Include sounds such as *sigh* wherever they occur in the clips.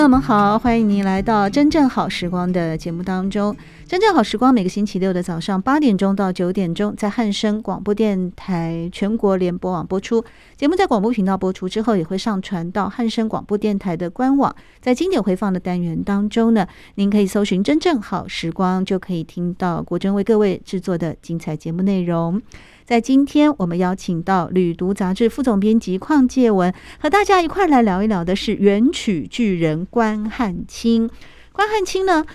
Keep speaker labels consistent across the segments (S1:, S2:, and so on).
S1: 朋友们好，欢迎您来到《真正好时光》的节目当中。《真正好时光》每个星期六的早上八点钟到九点钟，在汉声广播电台全国联播网播出。节目在广播频道播出之后，也会上传到汉声广播电台的官网。在经典回放的单元当中呢，您可以搜寻《真正好时光》，就可以听到国珍为各位制作的精彩节目内容。在今天，我们邀请到《旅读》杂志副总编辑邝介文，和大家一块来聊一聊的是元曲巨人关汉卿。关汉卿呢，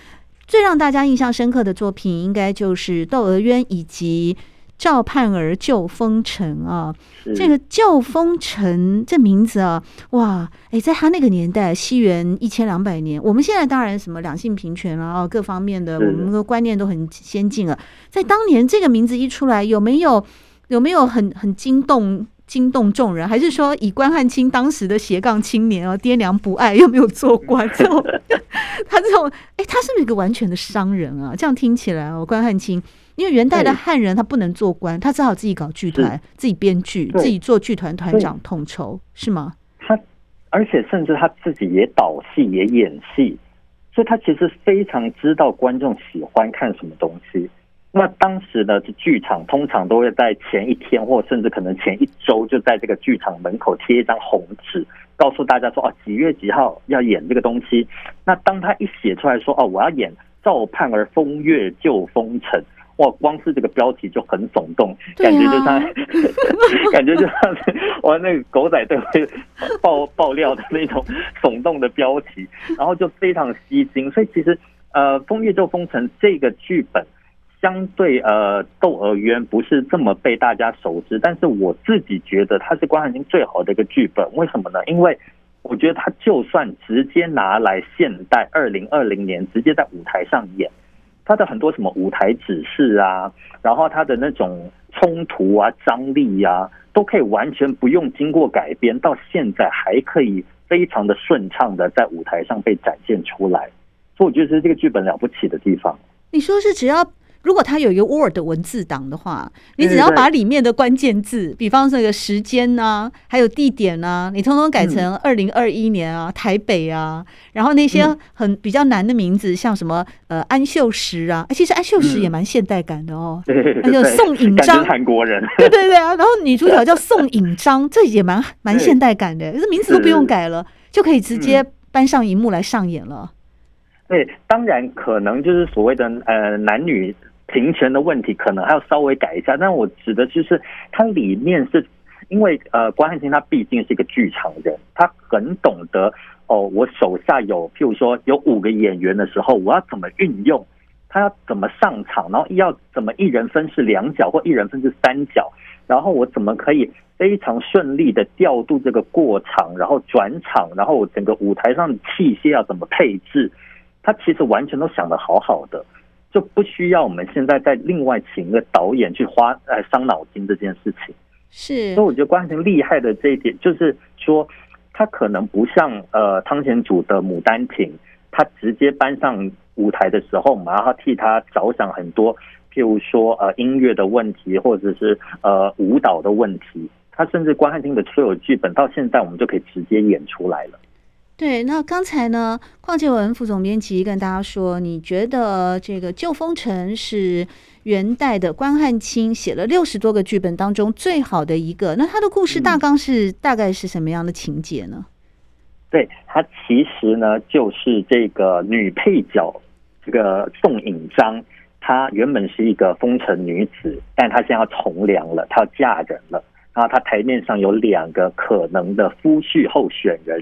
S1: 最让大家印象深刻的作品，应该就是《窦娥冤》以及《赵盼儿救风尘》啊。这个《救风尘》这名字啊，哇，哎，在他那个年代，西元一千两百年，我们现在当然什么两性平权啊，各方面的我们的观念都很先进了。在当年，这个名字一出来，有没有？有没有很很惊动惊动众人？还是说以关汉卿当时的斜杠青年啊，爹娘不爱又没有做官，这种 *laughs* 他这种哎，他是不是一个完全的商人啊？这样听起来哦，关汉卿，因为元代的汉人他不能做官，他只好自己搞剧团，自己编剧，自己做剧团团长统筹，是吗？
S2: 他而且甚至他自己也导戏也演戏，所以他其实非常知道观众喜欢看什么东西。那当时呢，这剧场通常都会在前一天，或甚至可能前一周，就在这个剧场门口贴一张红纸，告诉大家说，哦，几月几号要演这个东西。那当他一写出来说，哦，我要演赵盼儿风月旧风尘，哇，光是这个标题就很耸动，感觉就像，*laughs* 感觉就像是我那个狗仔队会爆爆料的那种耸动的标题，然后就非常吸睛。所以其实，呃，风月旧风尘这个剧本。相对呃，《窦娥冤》不是这么被大家熟知，但是我自己觉得它是关汉卿最好的一个剧本。为什么呢？因为我觉得他就算直接拿来现代二零二零年直接在舞台上演，他的很多什么舞台指示啊，然后他的那种冲突啊、张力啊，都可以完全不用经过改编，到现在还可以非常的顺畅的在舞台上被展现出来。所以我觉得是这个剧本了不起的地方。
S1: 你说是只要。如果它有一个 Word 文字档的话，你只要把里面的关键字，比方说这个时间呐、啊，还有地点呐、啊，你通通改成二零二一年啊，台北啊，然后那些很比较难的名字，像什么呃安秀石啊，其实安秀石也蛮现代感的哦，*laughs* 还有宋引章，
S2: 韩国人，*laughs*
S1: 对对对啊，然后女主角叫 *laughs* 宋引章，这也蛮蛮现代感的，这名字都不用改了，就可以直接搬上荧幕来上演了。
S2: 对，当然可能就是所谓的呃男女。平权的问题可能还要稍微改一下，但我指的就是它里面是因为呃关汉卿他毕竟是一个剧场人，他很懂得哦，我手下有譬如说有五个演员的时候，我要怎么运用，他要怎么上场，然后要怎么一人分饰两角或一人分饰三角，然后我怎么可以非常顺利的调度这个过场，然后转场，然后整个舞台上的器械要怎么配置，他其实完全都想得好好的。就不需要我们现在再另外请一个导演去花呃伤脑筋这件事情，
S1: 是。
S2: 所以我觉得关汉卿厉害的这一点，就是说他可能不像呃汤显祖的《牡丹亭》，他直接搬上舞台的时候，我们要替他着想很多，譬如说呃音乐的问题，或者是呃舞蹈的问题。他甚至关汉卿的所有剧本到现在，我们就可以直接演出来了。
S1: 对，那刚才呢，邝介文副总编辑跟大家说，你觉得这个《旧风尘》是元代的关汉卿写了六十多个剧本当中最好的一个。那他的故事大纲是大概是什么样的情节呢？
S2: 对，他其实呢，就是这个女配角，这个宋引章，她原本是一个风尘女子，但她现在要从良了，她要嫁人了。然后她台面上有两个可能的夫婿候选人。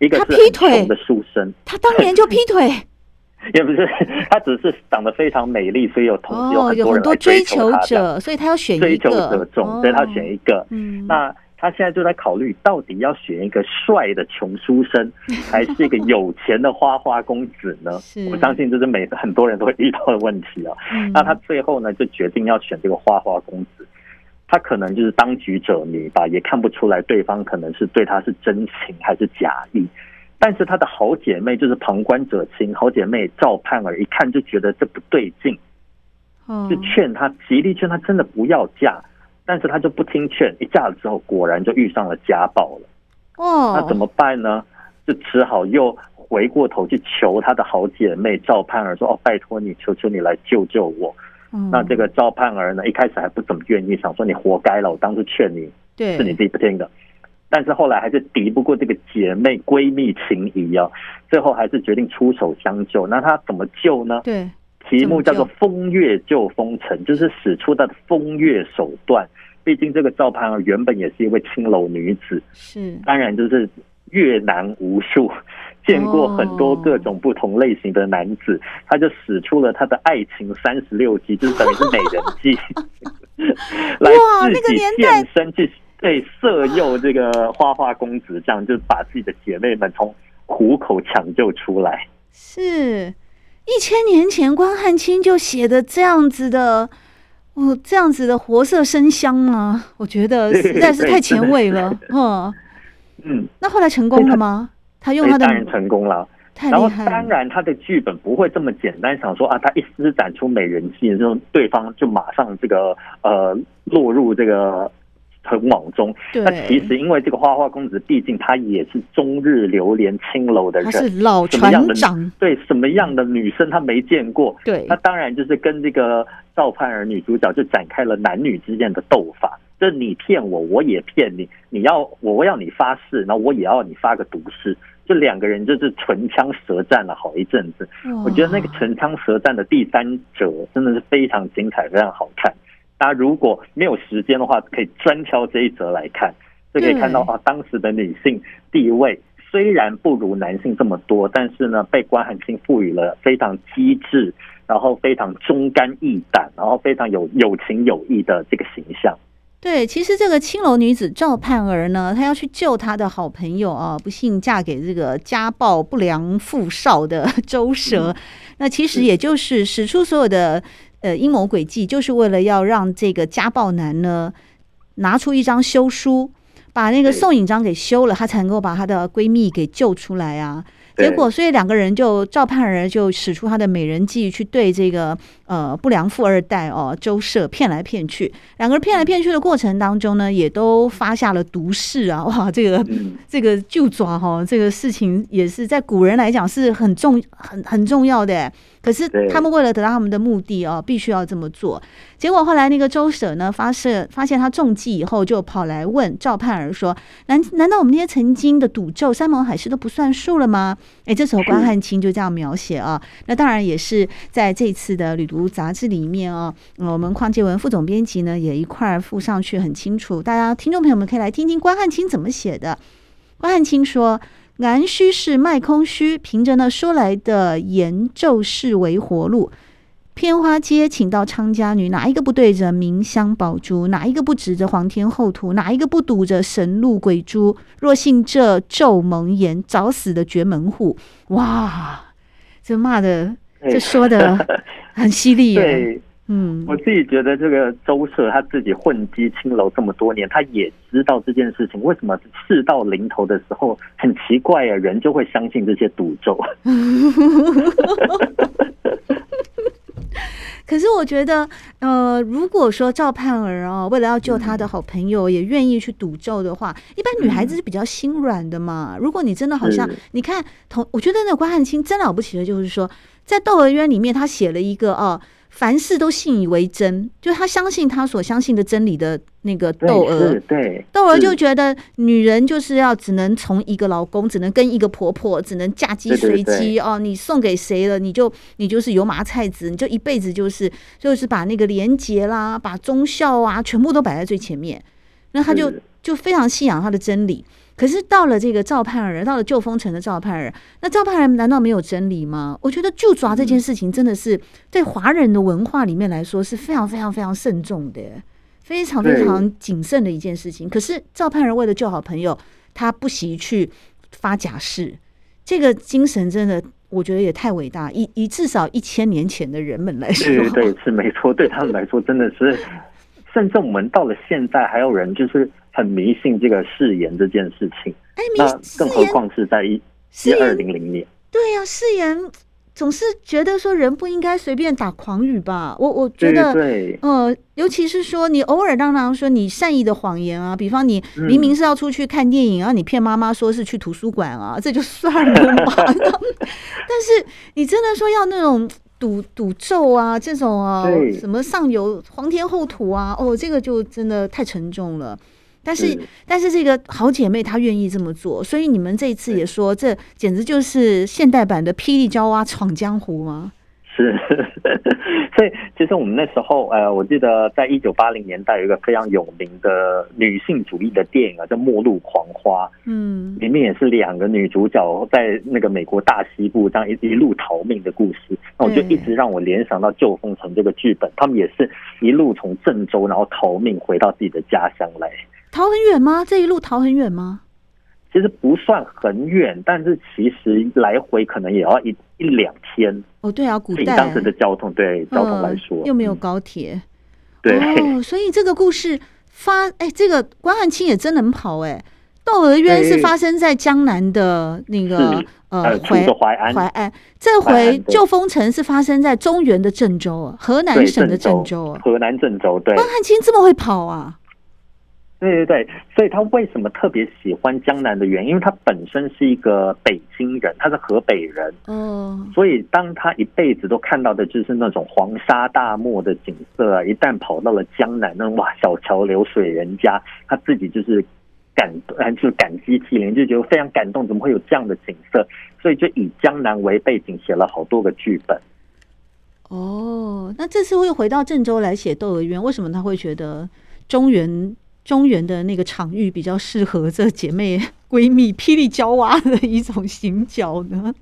S2: 一个是劈腿。的书生，
S1: 他当年就劈腿，*laughs*
S2: 也不是，他只是长得非常美丽，所以有同有很多人追求者，
S1: 所以他要选一个
S2: 追求者中，所以他选一个。嗯，那他现在就在考虑，到底要选一个帅的穷书生，还是一个有钱的花花公子呢？*laughs* 我相信这是每很多人都会遇到的问题啊。那他最后呢，就决定要选这个花花公子。他可能就是当局者迷吧，也看不出来对方可能是对他是真情还是假意。但是他的好姐妹就是旁观者清，好姐妹赵盼儿一看就觉得这不对劲，就劝他极力劝他真的不要嫁。但是他就不听劝，一嫁了之后，果然就遇上了家暴了。哦，那怎么办呢？就只好又回过头去求他的好姐妹赵盼儿说：“哦，拜托你，求求你来救救我。”嗯，那这个赵盼儿呢，一开始还不怎么愿意，想说你活该了，我当初劝你，对，是你自己不听的。但是后来还是敌不过这个姐妹闺蜜情谊啊，最后还是决定出手相救。那她怎么救呢？对。题目叫做“风月救风尘”，就是使出她的风月手段。毕竟这个赵盼儿原本也是一位青楼女子，是当然就是越难无数，见过很多各种不同类型的男子，他就使出了他的爱情三十六计，就是等于是美人计，*laughs* 来自己现身去对色诱这个花花公子，这样就把自己的姐妹们从虎口抢救出来。
S1: 是。一千年前，关汉卿就写的这样子的，哦，这样子的活色生香吗？我觉得实在是太前卫了，*laughs* 嗯嗯。那后来成功了吗？他用他的
S2: 当然成功了。然后当然他的剧本不会这么简单，想说啊，他一施展出美人计，之后对方就马上这个呃落入这个。很网中，那其实因为这个花花公子，毕竟他也是终日流连青楼的人，
S1: 他是老船长，
S2: 对什么样的女生他没见过？对，那当然就是跟这个赵盼儿女主角就展开了男女之间的斗法，就是你骗我，我也骗你，你要我要你发誓，然后我也要你发个毒誓，这两个人就是唇枪舌战了好一阵子。我觉得那个唇枪舌战的第三者真的是非常精彩，非常好看。大家如果没有时间的话，可以专挑这一则来看，就可以看到啊，当时的女性地位虽然不如男性这么多，但是呢，被关汉卿赋予了非常机智，然后非常忠肝义胆，然后非常有有情有义的这个形象。
S1: 对，其实这个青楼女子赵盼儿呢，她要去救她的好朋友啊，不幸嫁给这个家暴不良富少的周舍，嗯，那其实也就是使出所有的。呃，阴谋诡计就是为了要让这个家暴男呢拿出一张休书，把那个宋引章给休了，她才能够把她的闺蜜给救出来啊。结果，所以两个人就赵盼儿就使出她的美人计，去对这个呃不良富二代哦周舍骗来骗去。两个人骗来骗去的过程当中呢，也都发下了毒誓啊！哇，这个这个就抓哈，这个事情也是在古人来讲是很重很很重要的。可是他们为了得到他们的目的哦，必须要这么做。结果后来那个周舍呢，发现发现他中计以后，就跑来问赵盼儿说：“难难道我们那些曾经的赌咒、山盟海誓都不算数了吗？”哎，这时候关汉卿就这样描写啊。那当然也是在这次的《旅读》杂志里面啊，我们邝洁文副总编辑呢也一块儿附上去，很清楚。大家听众朋友们可以来听听关汉卿怎么写的。关汉卿说。按虚是卖空虚，凭着那说来的言咒是为活路。偏花街请到娼家女，哪一个不对着名香宝珠？哪一个不指着皇天后土？哪一个不赌着神鹿鬼珠？若信这咒蒙言，找死的绝门户！哇，这骂的，这说的 *laughs* 很犀利耶。嗯，
S2: 我自己觉得这个周舍他自己混迹青楼这么多年，他也知道这件事情。为什么事到临头的时候很奇怪啊？人就会相信这些赌咒。*laughs*
S1: 可是我觉得，呃，如果说赵盼儿哦，为了要救他的好朋友，也愿意去赌咒的话，一般女孩子是比较心软的嘛。如果你真的好像，你看同，我觉得那个关汉卿真了不起的，就是说在《窦娥冤》里面，他写了一个啊。凡事都信以为真，就他相信他所相信的真理的那个窦娥，对窦娥就觉得女人就是要只能从一个老公，只能跟一个婆婆，只能嫁鸡随鸡哦。你送给谁了，你就你就是油麻菜籽，你就一辈子就是就是把那个廉洁啦，把忠孝啊，全部都摆在最前面。那他就就非常信仰他的真理。可是到了这个赵盼儿，到了救风尘的赵盼儿，那赵盼儿难道没有真理吗？我觉得就抓这件事情真的是对华人的文化里面来说是非常非常非常慎重的，非常非常谨慎的一件事情。可是赵盼儿为了救好朋友，他不惜去发假誓，这个精神真的，我觉得也太伟大。以以至少一千年前的人们来说，
S2: 对对是没错，对他们来说真的是，甚至我们到了现在，还有人就是很迷信这个誓言这件事情。哎，那更何况是在一一二零零年，
S1: 对呀、啊，誓言。总是觉得说人不应该随便打诳语吧？我我觉得，对呃，尤其是说你偶尔当然说你善意的谎言啊，比方你明明是要出去看电影，然后你骗妈妈说是去图书馆啊，*laughs* 这就算了嘛。*laughs* 但是你真的说要那种赌赌咒啊，这种啊，什么上游皇天厚土啊，哦，这个就真的太沉重了。但是，是。但是这个好姐妹她愿意这么做，所以你们这一次也说，这简直就是现代版的霹雳娇娃闯江湖吗？
S2: 是，*laughs* 所以其实我们那时候，呃，我记得在一九八零年代有一个非常有名的女性主义的电影啊，叫《末路狂花》，嗯，里面也是两个女主角在那个美国大西部这样一一路逃命的故事，那我就一直让我联想到《旧风城》这个剧本，他们也是一路从郑州然后逃命回到自己的家乡来。
S1: 逃很远吗？这一路逃很远吗？
S2: 其实不算很远，但是其实来回可能也要一一两天。
S1: 哦，对啊，古代。
S2: 当时的交通，对交通来说，
S1: 又没有高铁，嗯、
S2: 对、
S1: 哦，所以这个故事发，哎，这个关汉卿也真能跑，哎，窦娥冤是发生在江南的那个呃淮
S2: 淮安，
S1: 淮安，这回旧风城是发生在中原的郑州，河南省的郑州啊，
S2: 河南郑州，对，
S1: 关汉卿这么会跑啊？
S2: 对对对，所以他为什么特别喜欢江南的原因，因为他本身是一个北京人，他是河北人，嗯，所以当他一辈子都看到的就是那种黄沙大漠的景色啊，一旦跑到了江南，那哇，小桥流水人家，他自己就是感，就是感激涕零，就觉得非常感动，怎么会有这样的景色？所以就以江南为背景写了好多个剧本。
S1: 哦，那这次会回到郑州来写《窦娥冤》，为什么他会觉得中原？中原的那个场域比较适合这姐妹 *laughs* 闺蜜霹雳娇娃的一种行脚呢？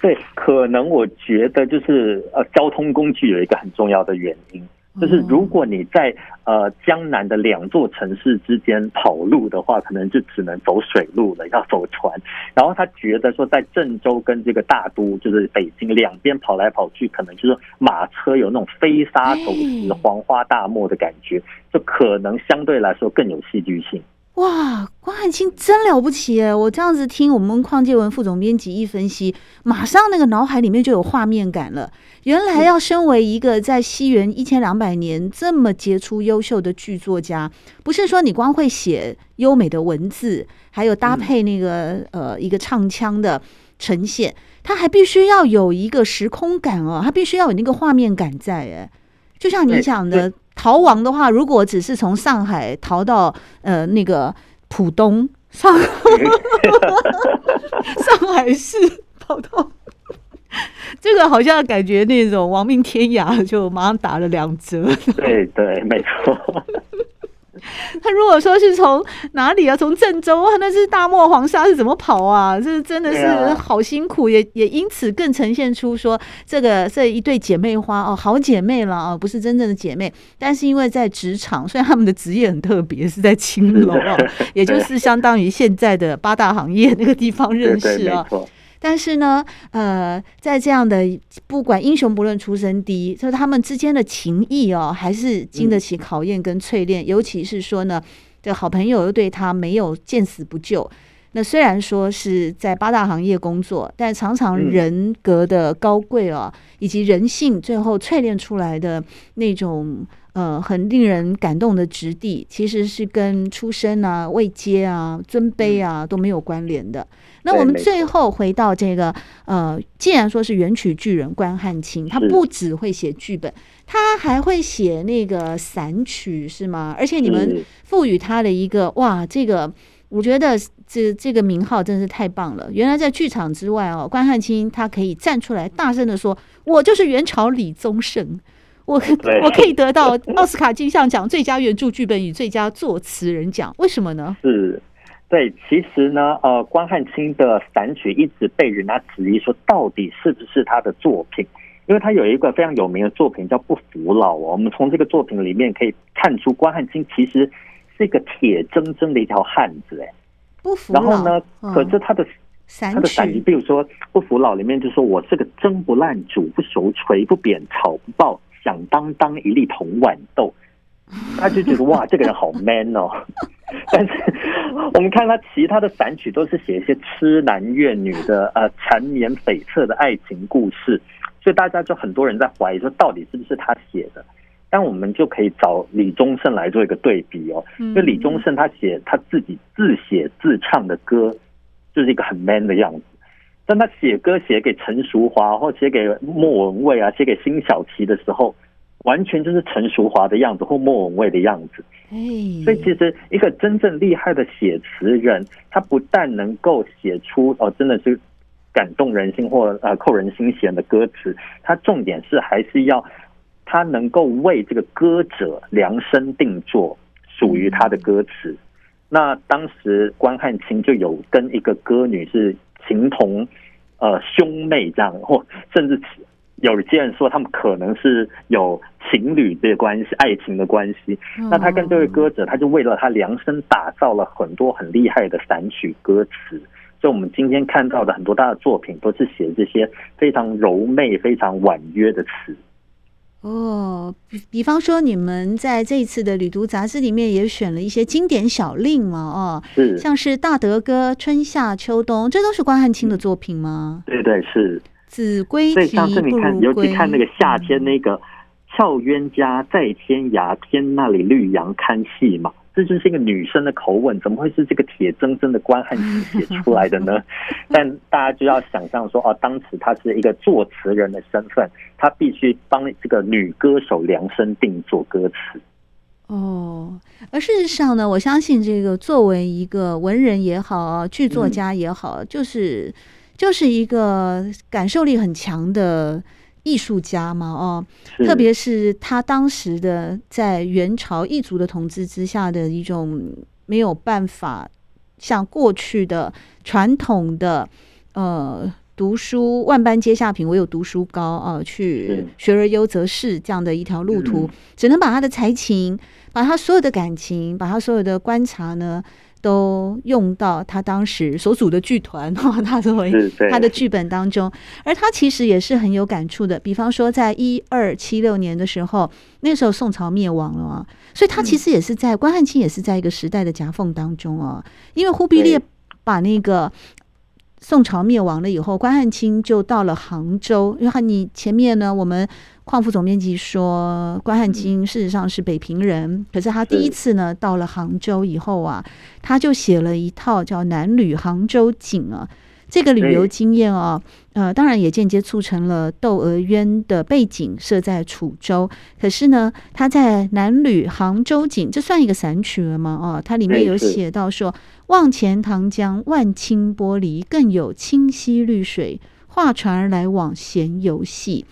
S2: 对，可能我觉得就是呃，交通工具有一个很重要的原因。就是如果你在呃江南的两座城市之间跑路的话，可能就只能走水路了，要走船。然后他觉得说，在郑州跟这个大都，就是北京两边跑来跑去，可能就是马车有那种飞沙走石、黄花大漠的感觉，就可能相对来说更有戏剧性。
S1: 哇，关汉卿真了不起耶！我这样子听我们邝建文副总编辑一分析，马上那个脑海里面就有画面感了。原来要身为一个在西元一千两百年这么杰出优秀的剧作家，不是说你光会写优美的文字，还有搭配那个呃一个唱腔的呈现，他还必须要有一个时空感哦，他必须要有那个画面感在哎，就像你讲的。逃亡的话，如果只是从上海逃到呃那个浦东上 *laughs* 上海市跑到，这个好像感觉那种亡命天涯，就马上打了两折。
S2: 对对，没错。*laughs*
S1: 他如果说是从哪里啊？从郑州啊？那是大漠黄沙是怎么跑啊？这真的是好辛苦，也也因此更呈现出说这个这一对姐妹花哦，好姐妹了啊，不是真正的姐妹，但是因为在职场，虽然他们的职业很特别，是在青楼啊，*laughs* 也就是相当于现在的八大行业那个地方认识啊。但是呢，呃，在这样的不管英雄不论出身低，就是他们之间的情谊哦，还是经得起考验跟淬炼。嗯、尤其是说呢，这好朋友又对他没有见死不救。那虽然说是在八大行业工作，但常常人格的高贵哦，嗯、以及人性最后淬炼出来的那种呃很令人感动的质地，其实是跟出身啊、位阶啊、尊卑啊都没有关联的。那我们最后回到这个，呃，既然说是元曲巨人关汉卿，他不只会写剧本，他还会写那个散曲，是吗？而且你们赋予他的一个哇，这个我觉得这这个名号真是太棒了。原来在剧场之外哦，关汉卿他可以站出来大声的说：“我就是元朝李宗盛，我 *laughs* 我可以得到 *laughs* 奥斯卡金像奖最佳原著剧本与最佳作词人奖，为什么呢？”
S2: 是。对，其实呢，呃，关汉卿的散曲一直被人家质疑说，到底是不是他的作品？因为他有一个非常有名的作品叫《不服老》哦。我们从这个作品里面可以看出，关汉卿其实是一个铁铮铮的一条汉子哎。
S1: 不服老。
S2: 然后呢，嗯、可是他的他的散语，比如说《不服老》里面就说：“我是个蒸不烂、煮不熟、捶不扁、炒不爆，响当当一粒铜豌豆。*laughs* ”他就觉得哇，这个人好 man 哦。*laughs* 但是我们看他其他的散曲，都是写一些痴男怨女的呃缠绵悱恻的爱情故事，所以大家就很多人在怀疑说，到底是不是他写的？但我们就可以找李宗盛来做一个对比哦，因为李宗盛他写他自己自写自唱的歌，就是一个很 man 的样子。但他写歌写给陈淑华或写给莫文蔚啊，写给辛晓琪的时候。完全就是陈淑华的样子或莫文蔚的样子，所以其实一个真正厉害的写词人，他不但能够写出哦真的是感动人心或呃扣人心弦的歌词，他重点是还是要他能够为这个歌者量身定做属于他的歌词。那当时关汉卿就有跟一个歌女是情同呃兄妹这样，或甚至。有些人说他们可能是有情侣的关系、爱情的关系。那他跟这位歌者，他就为了他量身打造了很多很厉害的散曲歌词。所以，我们今天看到的很多他的作品，都是写这些非常柔媚、非常婉约的词。
S1: 哦，比比方说，你们在这一次的《旅读》杂志里面也选了一些经典小令嘛？哦，是，像是《大德歌》《春夏秋冬》，这都是关汉卿的作品吗？
S2: 对对是。
S1: 子规啼不如归。
S2: 所以上次你看，尤其看那个夏天那个俏冤家在天涯，天那里绿杨看戏嘛，这就是一个女生的口吻，怎么会是这个铁铮铮的关汉卿写出来的呢？*laughs* 但大家就要想象说，哦，当时他是一个作词人的身份，他必须帮这个女歌手量身定做歌词。
S1: 哦，而事实上呢，我相信这个作为一个文人也好，剧作家也好，嗯、就是。就是一个感受力很强的艺术家嘛，哦，特别是。他当时的在元朝异族的统治之下的一种没有办法像过去的传统的呃读书万般皆下品，唯有读书高啊，去学而优则仕这样的一条路途，只能把他的才情，把他所有的感情，把他所有的观察呢。都用到他当时所组的剧团，*laughs* 他作为他的剧本当中，而他其实也是很有感触的。比方说，在一二七六年的时候，那时候宋朝灭亡了啊，所以他其实也是在关汉卿也是在一个时代的夹缝当中啊，因为忽必烈把那个。宋朝灭亡了以后，关汉卿就到了杭州。然后你前面呢，我们况副总编辑说，关汉卿事实上是北平人，可是他第一次呢到了杭州以后啊，他就写了一套叫《南旅杭州景》啊。这个旅游经验哦，呃，当然也间接促成了《窦娥冤》的背景设在楚州。可是呢，他在《南旅杭州景》这算一个散曲了吗？哦，它里面有写到说：“望钱塘江万顷玻璃，更有清溪绿水，画船而来往闲游戏。”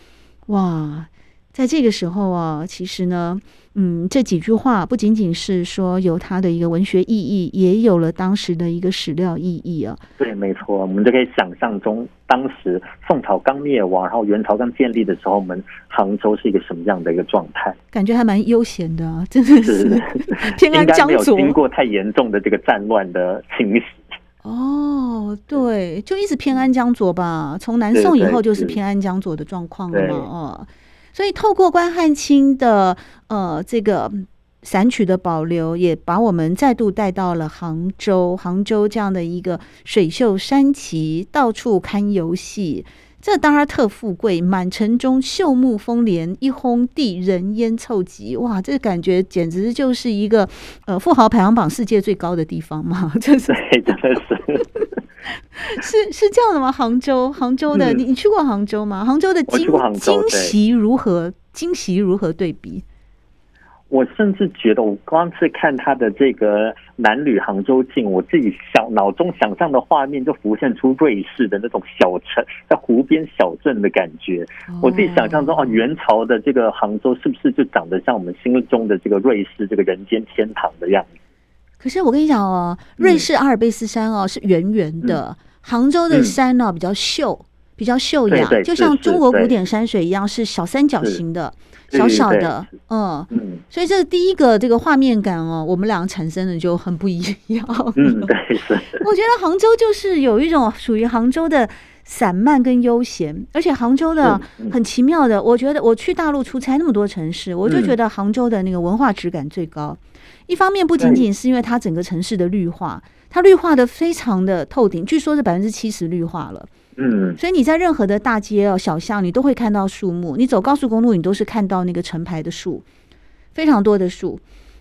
S1: 哇，在这个时候啊，其实呢。嗯，这几句话不仅仅是说有它的一个文学意义，也有了当时的一个史料意义啊。
S2: 对，没错，我们就可以想象中当时宋朝刚灭亡，然后元朝刚建立的时候，我们杭州是一个什么样的一个状态？感觉还蛮悠闲的，真的是 *laughs* *laughs* 偏安江左，经过太严重的这个战乱的侵袭。
S1: 哦，对，就一直偏安江左吧。从南宋以后就是偏安江左的状况了嘛，哦。所以，透过关汉卿的呃这个散曲的保留，也把我们再度带到了杭州。杭州这样的一个水秀山奇，到处看游戏，这当然特富贵。满城中秀木风帘，一轰地人烟凑集。哇，这感觉简直就是一个呃富豪排行榜世界最高的地方嘛！*laughs* 这是
S2: 真的是。*laughs*
S1: 是是这样的吗？杭州，杭州的，你你去过杭州吗？杭州的惊惊喜如何？惊喜如何对比？
S2: 我甚至觉得，我光是看他的这个《男女杭州镜》，我自己想脑中想象的画面就浮现出瑞士的那种小城，在湖边小镇的感觉。我自己想象中，哦，元朝的这个杭州是不是就长得像我们心中的这个瑞士这个人间天堂的样子？
S1: 可是我跟你讲哦，瑞士阿尔卑斯山哦是圆圆的，杭州的山呢比较秀，比较秀雅，
S2: 对对
S1: 就像中国古典山水一样，是小三角形的，小小的，嗯嗯。所以这第一个这个画面感哦，我们两个产生的就很不一样。
S2: 嗯，对，是。*laughs*
S1: 我觉得杭州就是有一种属于杭州的散漫跟悠闲，而且杭州的很奇妙的，我觉得我去大陆出差那么多城市，我就觉得杭州的那个文化质感最高。一方面不仅仅是因为它整个城市的绿化，它绿化的非常的透顶，据说是百分之七十绿化了。
S2: 嗯，
S1: 所以你在任何的大街哦、小巷，你都会看到树木。你走高速公路，你都是看到那个成排的树，非常多的树。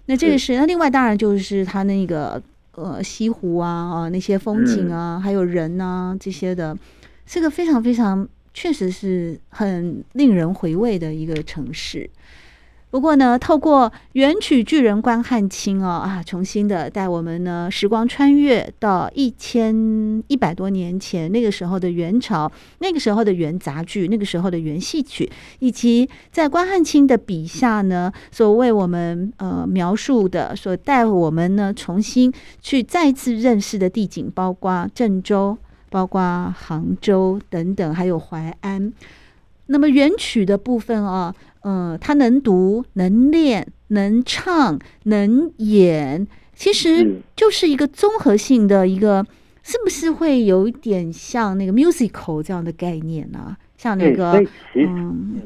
S1: 那这个是那另外当然就是它那个呃西湖啊啊那些风景啊，还有人啊这些的，是个非常非常确实是很令人回味的一个城市。不过呢，透过元曲巨人关汉卿哦啊，重新的带我们呢时光穿越到一千一百多年前，那个时候的元朝，那个时候的元杂剧，那个时候的元戏曲，以及在关汉卿的笔下呢，所为我们呃描述的，所带我们呢重新去再次认识的地景，包括郑州，包括杭州等等，还有淮安。那么元曲的部分啊。嗯，他能读、能练、能唱、能演，其实就是一个综合性的一个，是不是会有一点像那个 musical 这样的概念呢、啊？像那个，
S2: 所以其实嗯，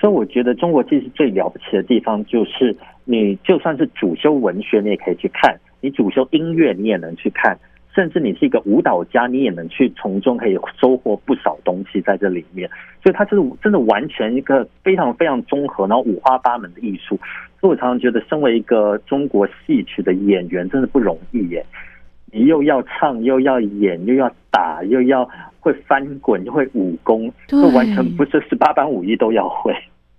S2: 所以我觉得中国其实最了不起的地方，就是你就算是主修文学，你也可以去看；你主修音乐，你也能去看。甚至你是一个舞蹈家，你也能去从中可以收获不少东西在这里面。所以它就是真的完全一个非常非常综合，然后五花八门的艺术。所以我常常觉得，身为一个中国戏曲的演员，真的不容易耶。你又要唱，又要演，又要打，又要会翻滚，又会武功，就完全不是十八般武艺都要会。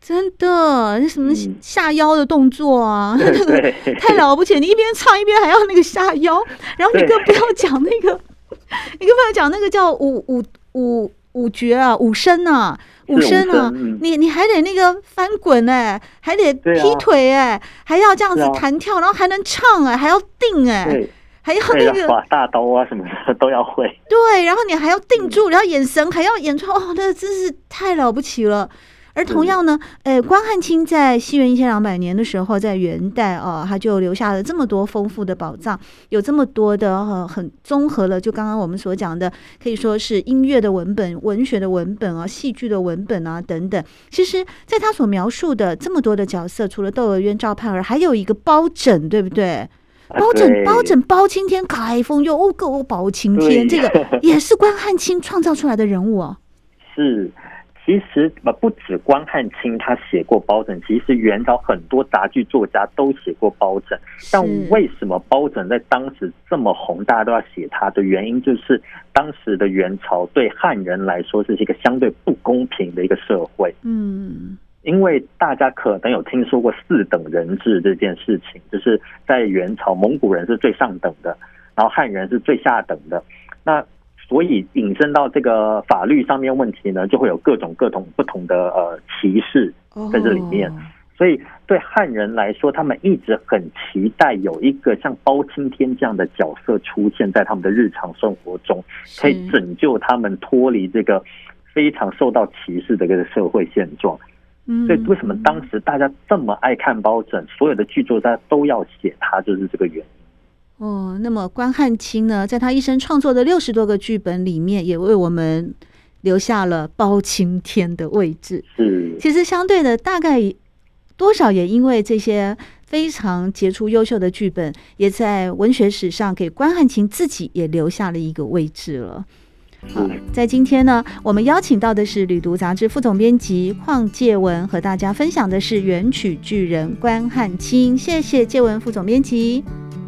S1: 真的，那什么下腰的动作啊，那个、
S2: 嗯、
S1: 太了不起！你一边唱一边还要那个下腰，然后你更不要讲那个，*laughs* 你更不要讲那个叫五五五五绝啊，五声啊，五声啊，你你还得那个翻滚哎、欸，还得劈腿哎、欸，还要这样子弹跳，然后还能唱哎、欸，还要定哎、欸，还要那个
S2: 耍大刀啊什么的 *laughs* 都要会。
S1: 对，然后你还要定住，然后眼神还要演出，哦，那真是太了不起了。而同样呢，呃，关汉卿在西元一千两百年的时候，在元代啊，他就留下了这么多丰富的宝藏，有这么多的呃，很综合了，就刚刚我们所讲的，可以说是音乐的文本、文学的文本啊、戏剧的文本啊等等。其实，在他所描述的这么多的角色，除了窦娥冤、赵盼儿，还有一个包拯，对不对？包拯，包拯，包青天，开封又够包青天，这个 *laughs* 也是关汉卿创造出来的人物哦。
S2: 是。其实呃，不止关汉卿他写过包拯，其实元朝很多杂剧作家都写过包拯。但为什么包拯在当时这么红，大家都要写他的原因，就是当时的元朝对汉人来说是一个相对不公平的一个社会。
S1: 嗯，
S2: 因为大家可能有听说过四等人制这件事情，就是在元朝，蒙古人是最上等的，然后汉人是最下等的。那所以引申到这个法律上面问题呢，就会有各种各种不同的呃歧视在这里面。所以对汉人来说，他们一直很期待有一个像包青天这样的角色出现在他们的日常生活中，可以拯救他们脱离这个非常受到歧视的这个社会现状。所以为什么当时大家这么爱看包拯，所有的剧作家都要写他，就是这个原因。
S1: 哦，那么关汉卿呢，在他一生创作的六十多个剧本里面，也为我们留下了包青天的位置。
S2: 是，
S1: 其实相对的，大概多少也因为这些非常杰出、优秀的剧本，也在文学史上给关汉卿自己也留下了一个位置了。好，在今天呢，我们邀请到的是《旅读》杂志副总编辑邝介文，和大家分享的是元曲巨人关汉卿。谢谢介文副总编辑。